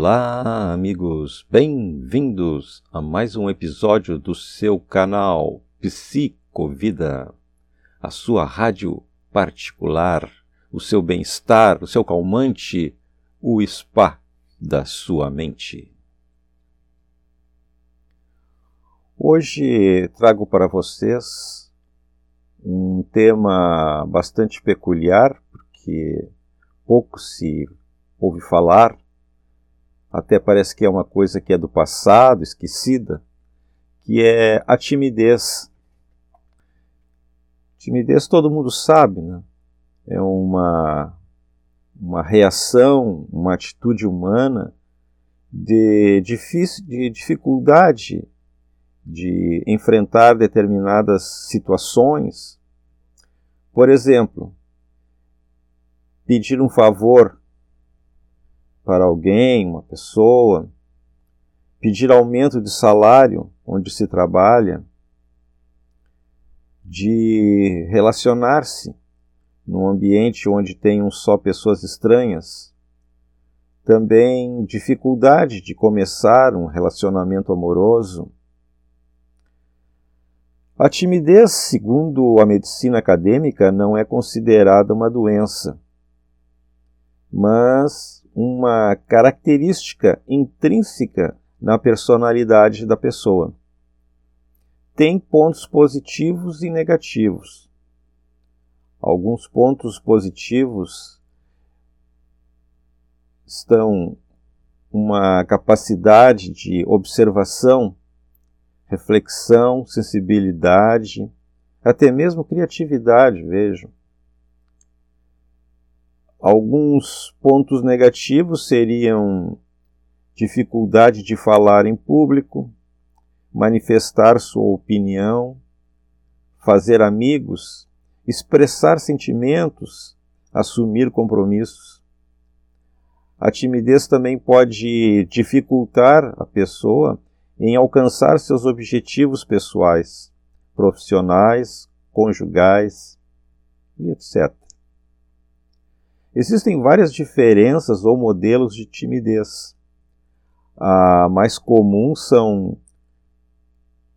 Olá, amigos, bem-vindos a mais um episódio do seu canal Psicovida, a sua rádio particular, o seu bem-estar, o seu calmante, o spa da sua mente. Hoje trago para vocês um tema bastante peculiar, porque pouco se ouve falar até parece que é uma coisa que é do passado, esquecida, que é a timidez. Timidez todo mundo sabe, né? É uma, uma reação, uma atitude humana de, difícil, de dificuldade de enfrentar determinadas situações. Por exemplo, pedir um favor para alguém, uma pessoa, pedir aumento de salário onde se trabalha, de relacionar-se num ambiente onde tenham só pessoas estranhas, também dificuldade de começar um relacionamento amoroso. A timidez, segundo a medicina acadêmica, não é considerada uma doença, mas uma característica intrínseca na personalidade da pessoa. Tem pontos positivos e negativos. Alguns pontos positivos estão uma capacidade de observação, reflexão, sensibilidade, até mesmo criatividade, vejo. Alguns pontos negativos seriam dificuldade de falar em público, manifestar sua opinião, fazer amigos, expressar sentimentos, assumir compromissos. A timidez também pode dificultar a pessoa em alcançar seus objetivos pessoais, profissionais, conjugais e etc. Existem várias diferenças ou modelos de timidez. A mais comum são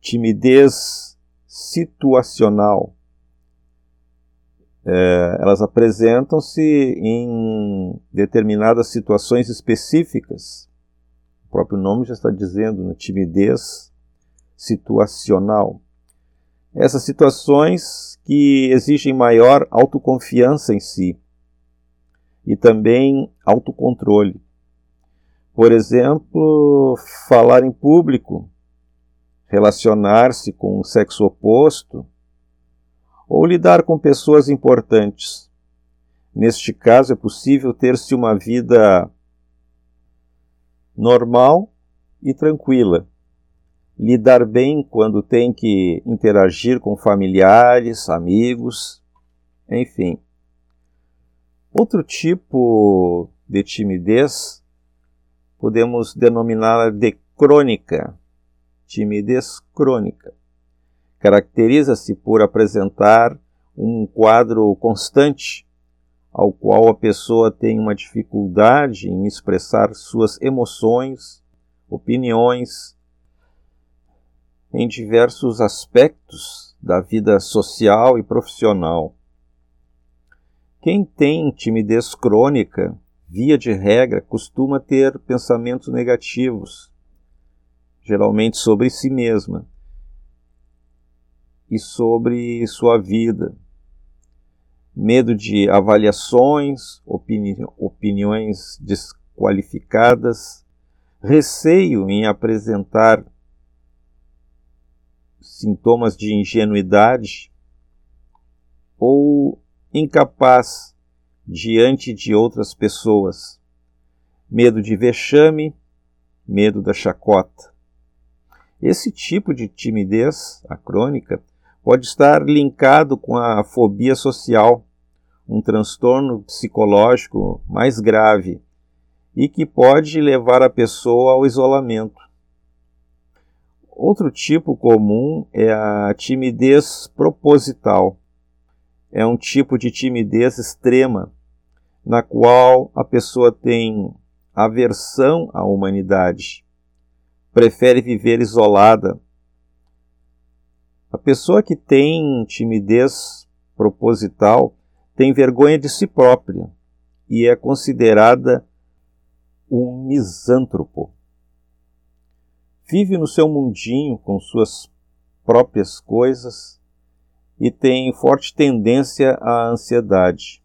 timidez situacional. É, elas apresentam-se em determinadas situações específicas. O próprio nome já está dizendo, né? timidez situacional. Essas situações que exigem maior autoconfiança em si e também autocontrole. Por exemplo, falar em público, relacionar-se com o sexo oposto ou lidar com pessoas importantes. Neste caso, é possível ter-se uma vida normal e tranquila. Lidar bem quando tem que interagir com familiares, amigos, enfim. Outro tipo de timidez podemos denominá-la de crônica, timidez crônica. Caracteriza-se por apresentar um quadro constante ao qual a pessoa tem uma dificuldade em expressar suas emoções, opiniões em diversos aspectos da vida social e profissional. Quem tem timidez crônica, via de regra, costuma ter pensamentos negativos, geralmente sobre si mesma e sobre sua vida. Medo de avaliações, opini opiniões desqualificadas, receio em apresentar sintomas de ingenuidade ou incapaz diante de outras pessoas, medo de vexame, medo da chacota. Esse tipo de timidez, a crônica, pode estar linkado com a fobia social, um transtorno psicológico mais grave e que pode levar a pessoa ao isolamento. Outro tipo comum é a timidez proposital é um tipo de timidez extrema, na qual a pessoa tem aversão à humanidade, prefere viver isolada. A pessoa que tem timidez proposital tem vergonha de si própria e é considerada um misântropo. Vive no seu mundinho com suas próprias coisas e tem forte tendência à ansiedade.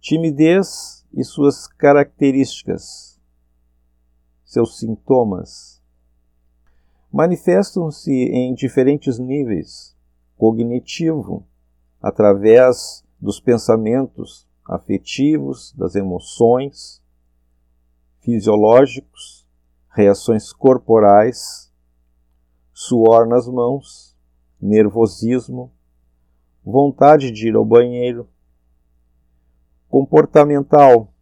Timidez e suas características, seus sintomas, manifestam-se em diferentes níveis cognitivo, através dos pensamentos afetivos, das emoções, fisiológicos, reações corporais, suor nas mãos, nervosismo, vontade de ir ao banheiro, comportamental,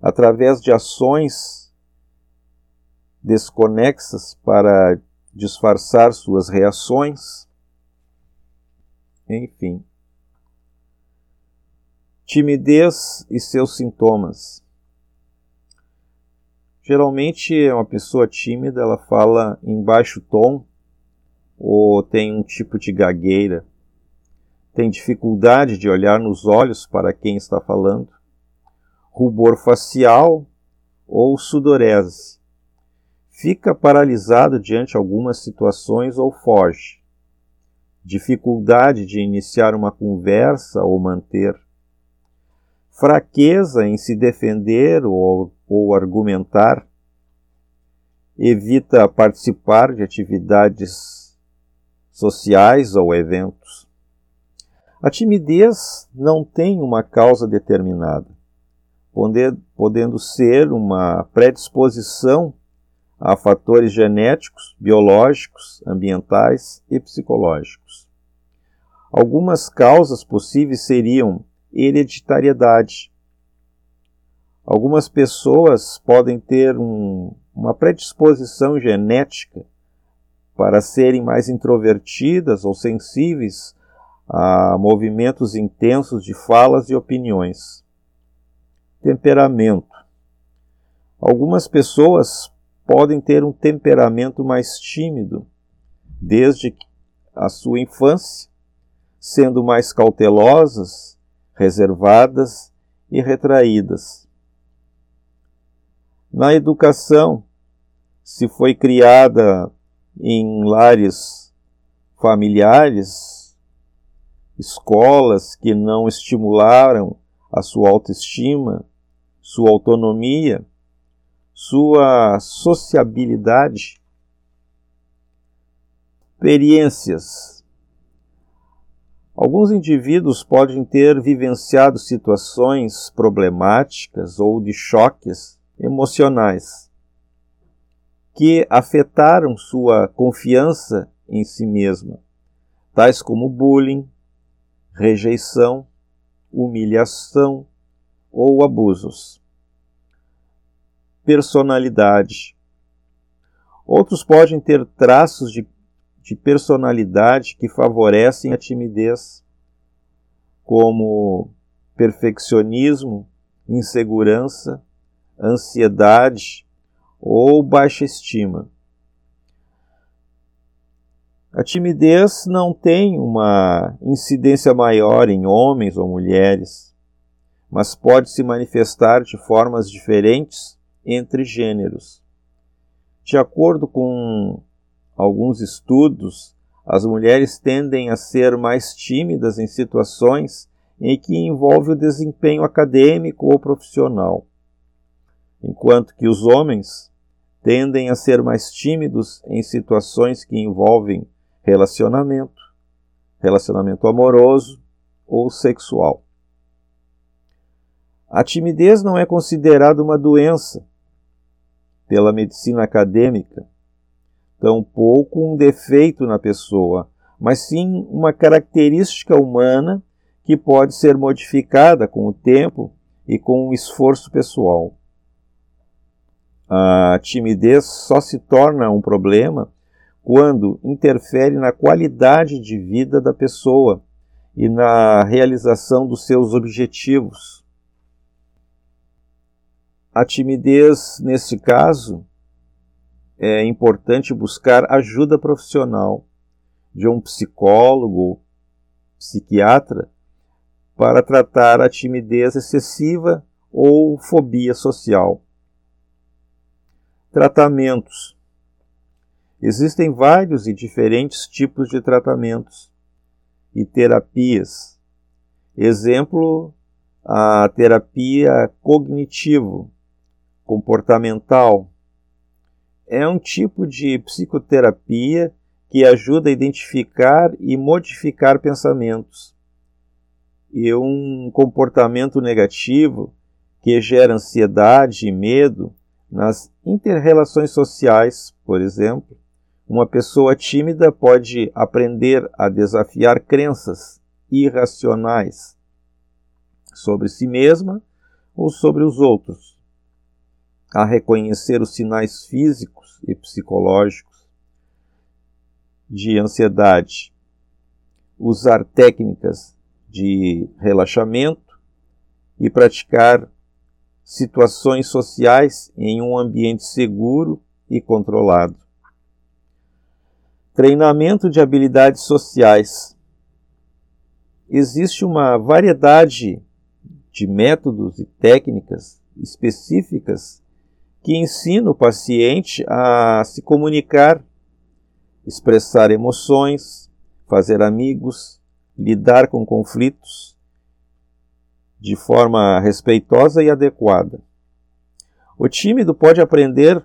através de ações desconexas para disfarçar suas reações, enfim. Timidez e seus sintomas. Geralmente, uma pessoa tímida ela fala em baixo tom ou tem um tipo de gagueira, tem dificuldade de olhar nos olhos para quem está falando, rubor facial ou sudorese. Fica paralisado diante algumas situações ou foge dificuldade de iniciar uma conversa ou manter, fraqueza em se defender ou, ou argumentar, evita participar de atividades sociais ou eventos. A timidez não tem uma causa determinada, podendo ser uma predisposição a fatores genéticos, biológicos, ambientais e psicológicos. Algumas causas possíveis seriam hereditariedade. Algumas pessoas podem ter um, uma predisposição genética para serem mais introvertidas ou sensíveis a movimentos intensos de falas e opiniões. Temperamento. Algumas pessoas podem ter um temperamento mais tímido desde a sua infância, sendo mais cautelosas, reservadas e retraídas. Na educação, se foi criada em lares familiares, escolas que não estimularam a sua autoestima, sua autonomia, sua sociabilidade, experiências. Alguns indivíduos podem ter vivenciado situações problemáticas ou de choques emocionais que afetaram sua confiança em si mesma, tais como bullying, rejeição, humilhação ou abusos personalidade. Outros podem ter traços de, de personalidade que favorecem a timidez, como perfeccionismo, insegurança, ansiedade ou baixa estima. A timidez não tem uma incidência maior em homens ou mulheres, mas pode se manifestar de formas diferentes entre gêneros. De acordo com alguns estudos, as mulheres tendem a ser mais tímidas em situações em que envolve o desempenho acadêmico ou profissional, enquanto que os homens tendem a ser mais tímidos em situações que envolvem relacionamento, relacionamento amoroso ou sexual. A timidez não é considerada uma doença, pela medicina acadêmica, tampouco um defeito na pessoa, mas sim uma característica humana que pode ser modificada com o tempo e com o esforço pessoal. A timidez só se torna um problema quando interfere na qualidade de vida da pessoa e na realização dos seus objetivos. A timidez, nesse caso, é importante buscar ajuda profissional de um psicólogo ou psiquiatra para tratar a timidez excessiva ou fobia social. Tratamentos. Existem vários e diferentes tipos de tratamentos e terapias. Exemplo, a terapia cognitivo, comportamental. É um tipo de psicoterapia que ajuda a identificar e modificar pensamentos. E um comportamento negativo que gera ansiedade e medo nas interrelações sociais, por exemplo. Uma pessoa tímida pode aprender a desafiar crenças irracionais sobre si mesma ou sobre os outros, a reconhecer os sinais físicos e psicológicos de ansiedade, usar técnicas de relaxamento e praticar situações sociais em um ambiente seguro e controlado. Treinamento de habilidades sociais. Existe uma variedade de métodos e técnicas específicas que ensinam o paciente a se comunicar expressar emoções, fazer amigos, lidar com conflitos de forma respeitosa e adequada. O tímido pode aprender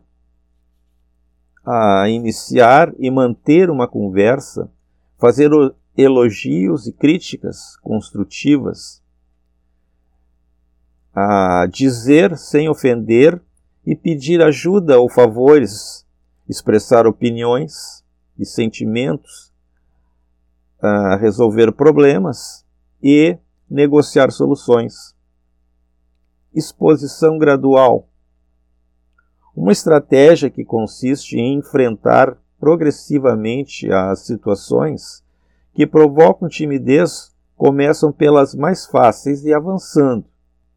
a iniciar e manter uma conversa, fazer elogios e críticas construtivas, a dizer sem ofender e pedir ajuda ou favores, expressar opiniões, e sentimentos, a resolver problemas e negociar soluções. Exposição gradual. Uma estratégia que consiste em enfrentar progressivamente as situações que provocam timidez começam pelas mais fáceis e avançando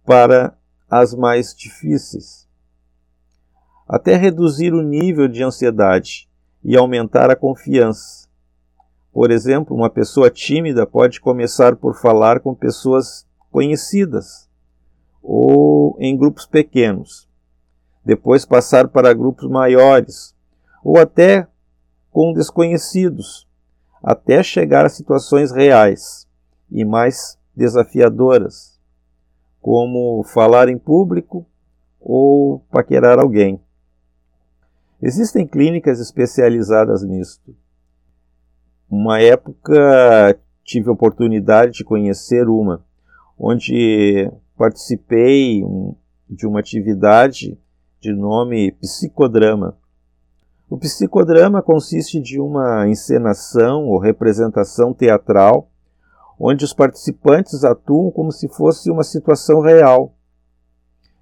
para as mais difíceis, até reduzir o nível de ansiedade e aumentar a confiança. Por exemplo, uma pessoa tímida pode começar por falar com pessoas conhecidas ou em grupos pequenos, depois passar para grupos maiores ou até com desconhecidos, até chegar a situações reais e mais desafiadoras, como falar em público ou paquerar alguém. Existem clínicas especializadas nisto. Uma época tive a oportunidade de conhecer uma, onde participei de uma atividade de nome psicodrama. O psicodrama consiste de uma encenação ou representação teatral onde os participantes atuam como se fosse uma situação real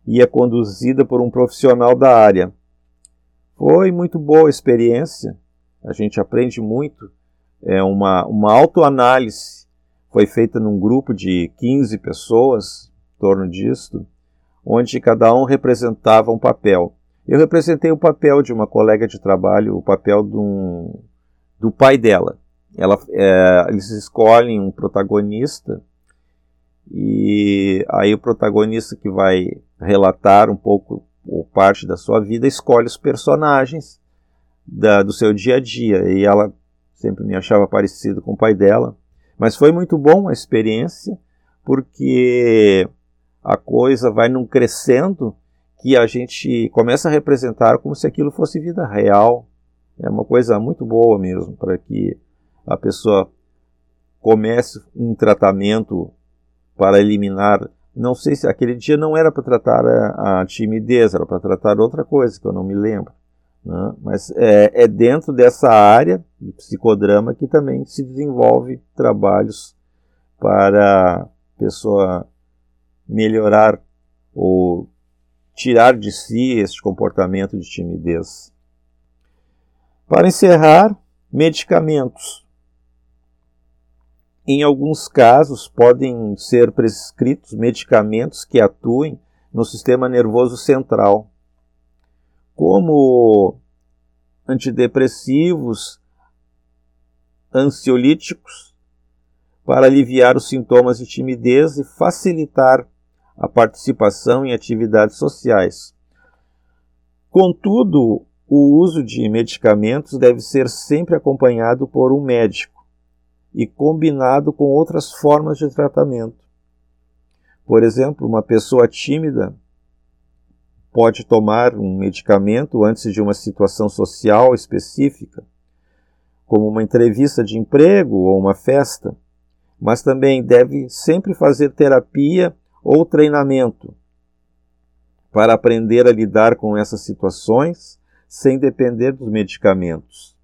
e é conduzida por um profissional da área. Foi muito boa a experiência, a gente aprende muito. É uma, uma autoanálise foi feita num grupo de 15 pessoas, em torno disto, onde cada um representava um papel. Eu representei o papel de uma colega de trabalho, o papel do, do pai dela. Ela, é, eles escolhem um protagonista e aí o protagonista que vai relatar um pouco ou parte da sua vida, escolhe os personagens da, do seu dia a dia. E ela sempre me achava parecido com o pai dela. Mas foi muito bom a experiência, porque a coisa vai num crescendo que a gente começa a representar como se aquilo fosse vida real. É uma coisa muito boa mesmo, para que a pessoa comece um tratamento para eliminar não sei se aquele dia não era para tratar a, a, timidez, era para tratar outra coisa que eu não me lembro. Né? Mas é, é, dentro dessa área de psicodrama que também se desenvolve trabalhos para a pessoa melhorar ou tirar de si esse comportamento de timidez. Para encerrar, medicamentos. Em alguns casos, podem ser prescritos medicamentos que atuem no sistema nervoso central. Como antidepressivos, ansiolíticos, para aliviar os sintomas de timidez e facilitar a participação em atividades sociais. Contudo, o uso de medicamentos deve ser sempre acompanhado por um médico e combinado com outras formas de tratamento. Por exemplo, uma pessoa tímida pode tomar um medicamento antes de uma situação social específica, como uma entrevista de emprego ou uma festa, mas também deve sempre fazer terapia ou treinamento para aprender a lidar com essas situações sem depender dos medicamentos.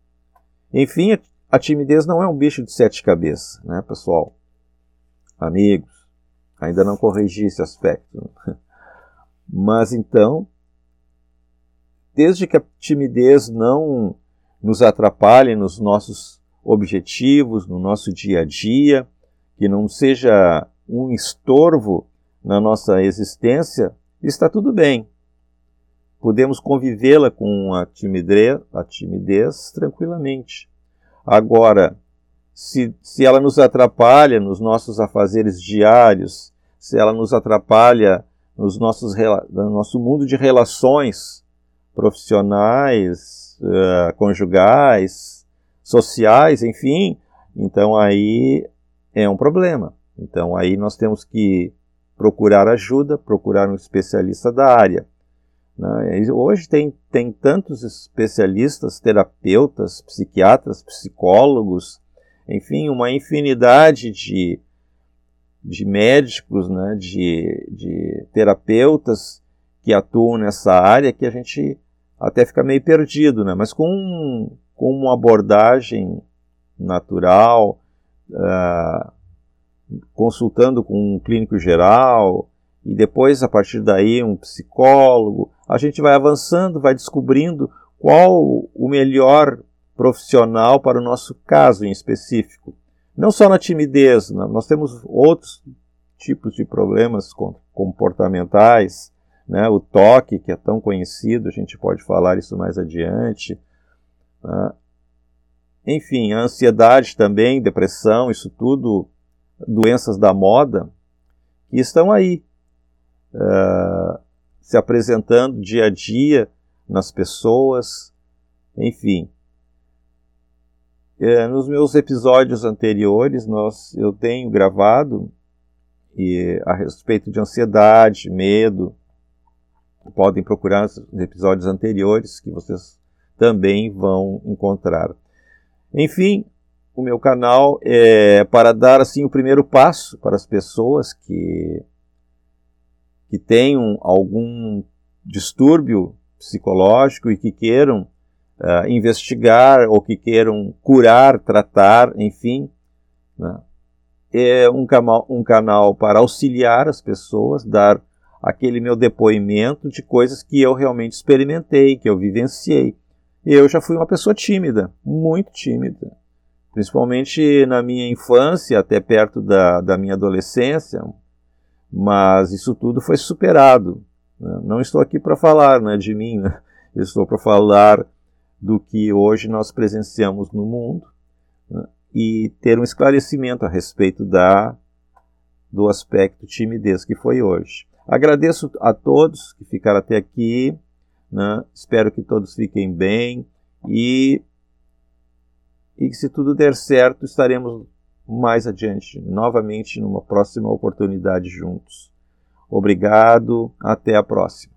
Enfim, a timidez não é um bicho de sete cabeças, né, pessoal? Amigos, ainda não corrigi esse aspecto. Mas então, desde que a timidez não nos atrapalhe nos nossos objetivos, no nosso dia a dia, que não seja um estorvo na nossa existência, está tudo bem. Podemos convivê-la com a timidez, a timidez tranquilamente. Agora, se, se ela nos atrapalha nos nossos afazeres diários, se ela nos atrapalha nos nossos, no nosso mundo de relações profissionais, uh, conjugais, sociais, enfim, então aí é um problema. Então aí nós temos que procurar ajuda, procurar um especialista da área. Né? Hoje tem, tem tantos especialistas, terapeutas, psiquiatras, psicólogos, enfim, uma infinidade de, de médicos, né? de, de terapeutas que atuam nessa área que a gente até fica meio perdido, né? mas com, com uma abordagem natural, uh, consultando com um clínico geral e depois, a partir daí, um psicólogo. A gente vai avançando, vai descobrindo qual o melhor profissional para o nosso caso em específico. Não só na timidez, nós temos outros tipos de problemas comportamentais, né? o toque, que é tão conhecido, a gente pode falar isso mais adiante. Né? Enfim, a ansiedade também, depressão, isso tudo doenças da moda que estão aí, uh, se apresentando dia a dia nas pessoas, enfim. Uh, nos meus episódios anteriores, nós, eu tenho gravado e, a respeito de ansiedade, medo. Podem procurar os episódios anteriores que vocês também vão encontrar. Enfim, o meu canal é para dar assim o primeiro passo para as pessoas que que tenham algum distúrbio psicológico e que queiram uh, investigar ou que queiram curar, tratar, enfim. Né? É um, canal, um canal para auxiliar as pessoas, dar aquele meu depoimento de coisas que eu realmente experimentei, que eu vivenciei. Eu já fui uma pessoa tímida, muito tímida principalmente na minha infância, até perto da, da minha adolescência, mas isso tudo foi superado. Né? Não estou aqui para falar né, de mim, né? estou para falar do que hoje nós presenciamos no mundo né? e ter um esclarecimento a respeito da do aspecto timidez que foi hoje. Agradeço a todos que ficaram até aqui, né? espero que todos fiquem bem e e que, se tudo der certo, estaremos mais adiante, novamente, numa próxima oportunidade juntos. Obrigado, até a próxima.